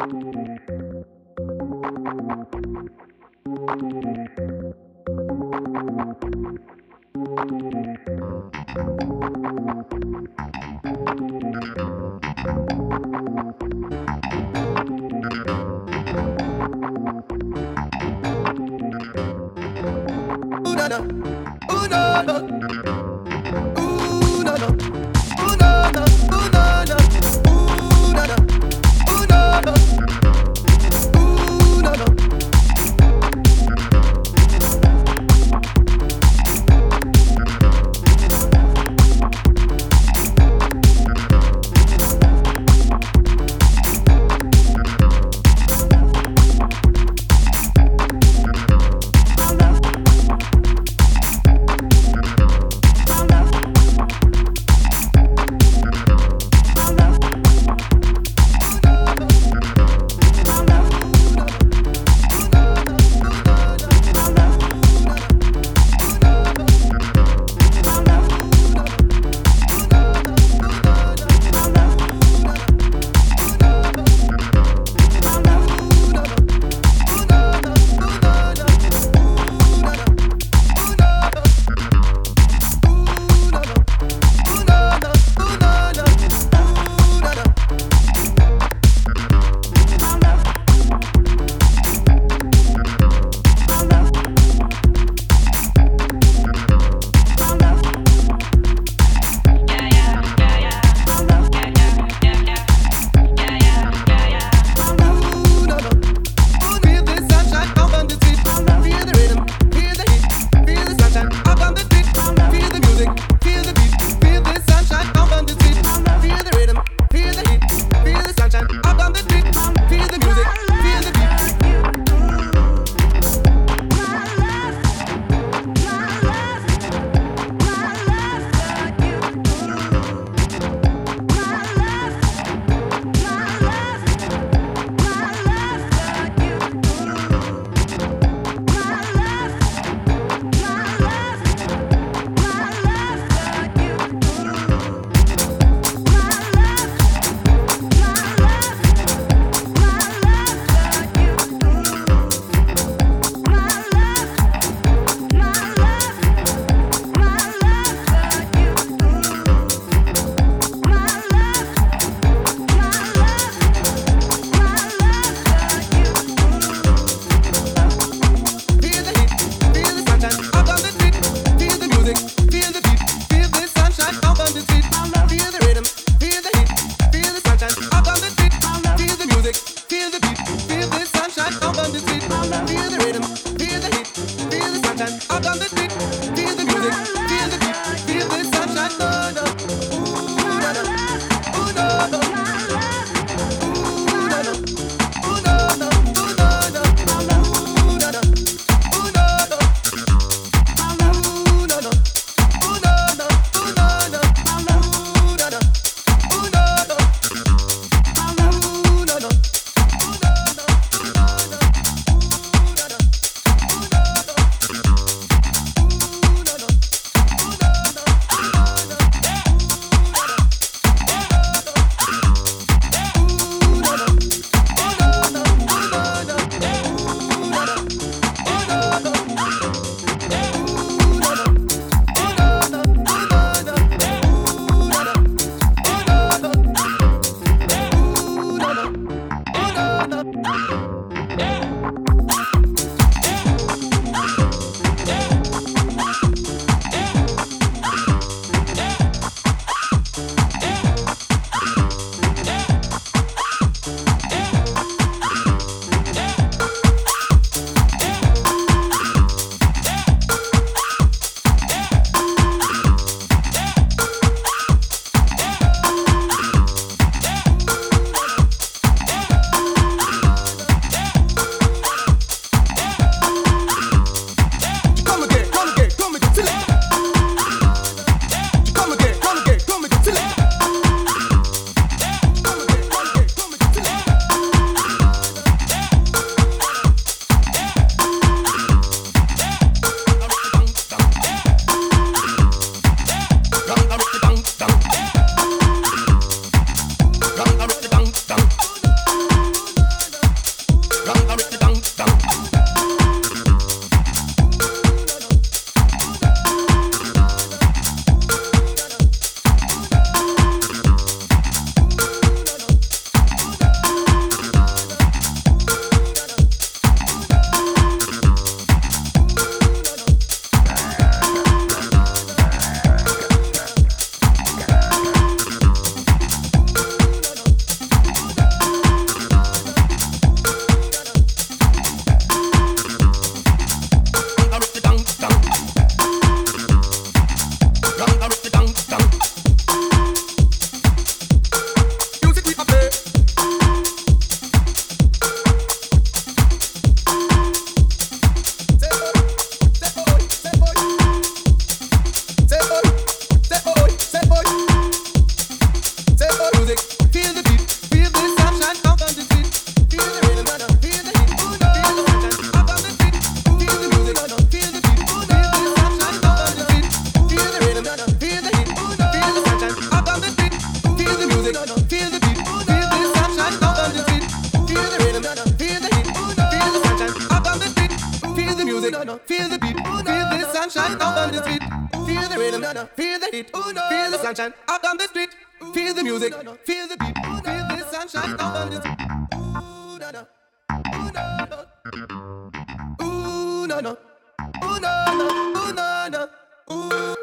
Thank you. Yeah. Sunshine on the street. Feel the rhythm, feel the heat, feel the sunshine up on the street. Feel the music, feel the beat, feel the sunshine on the street. Ooh. Ooh. Ooh. Ooh. Ooh.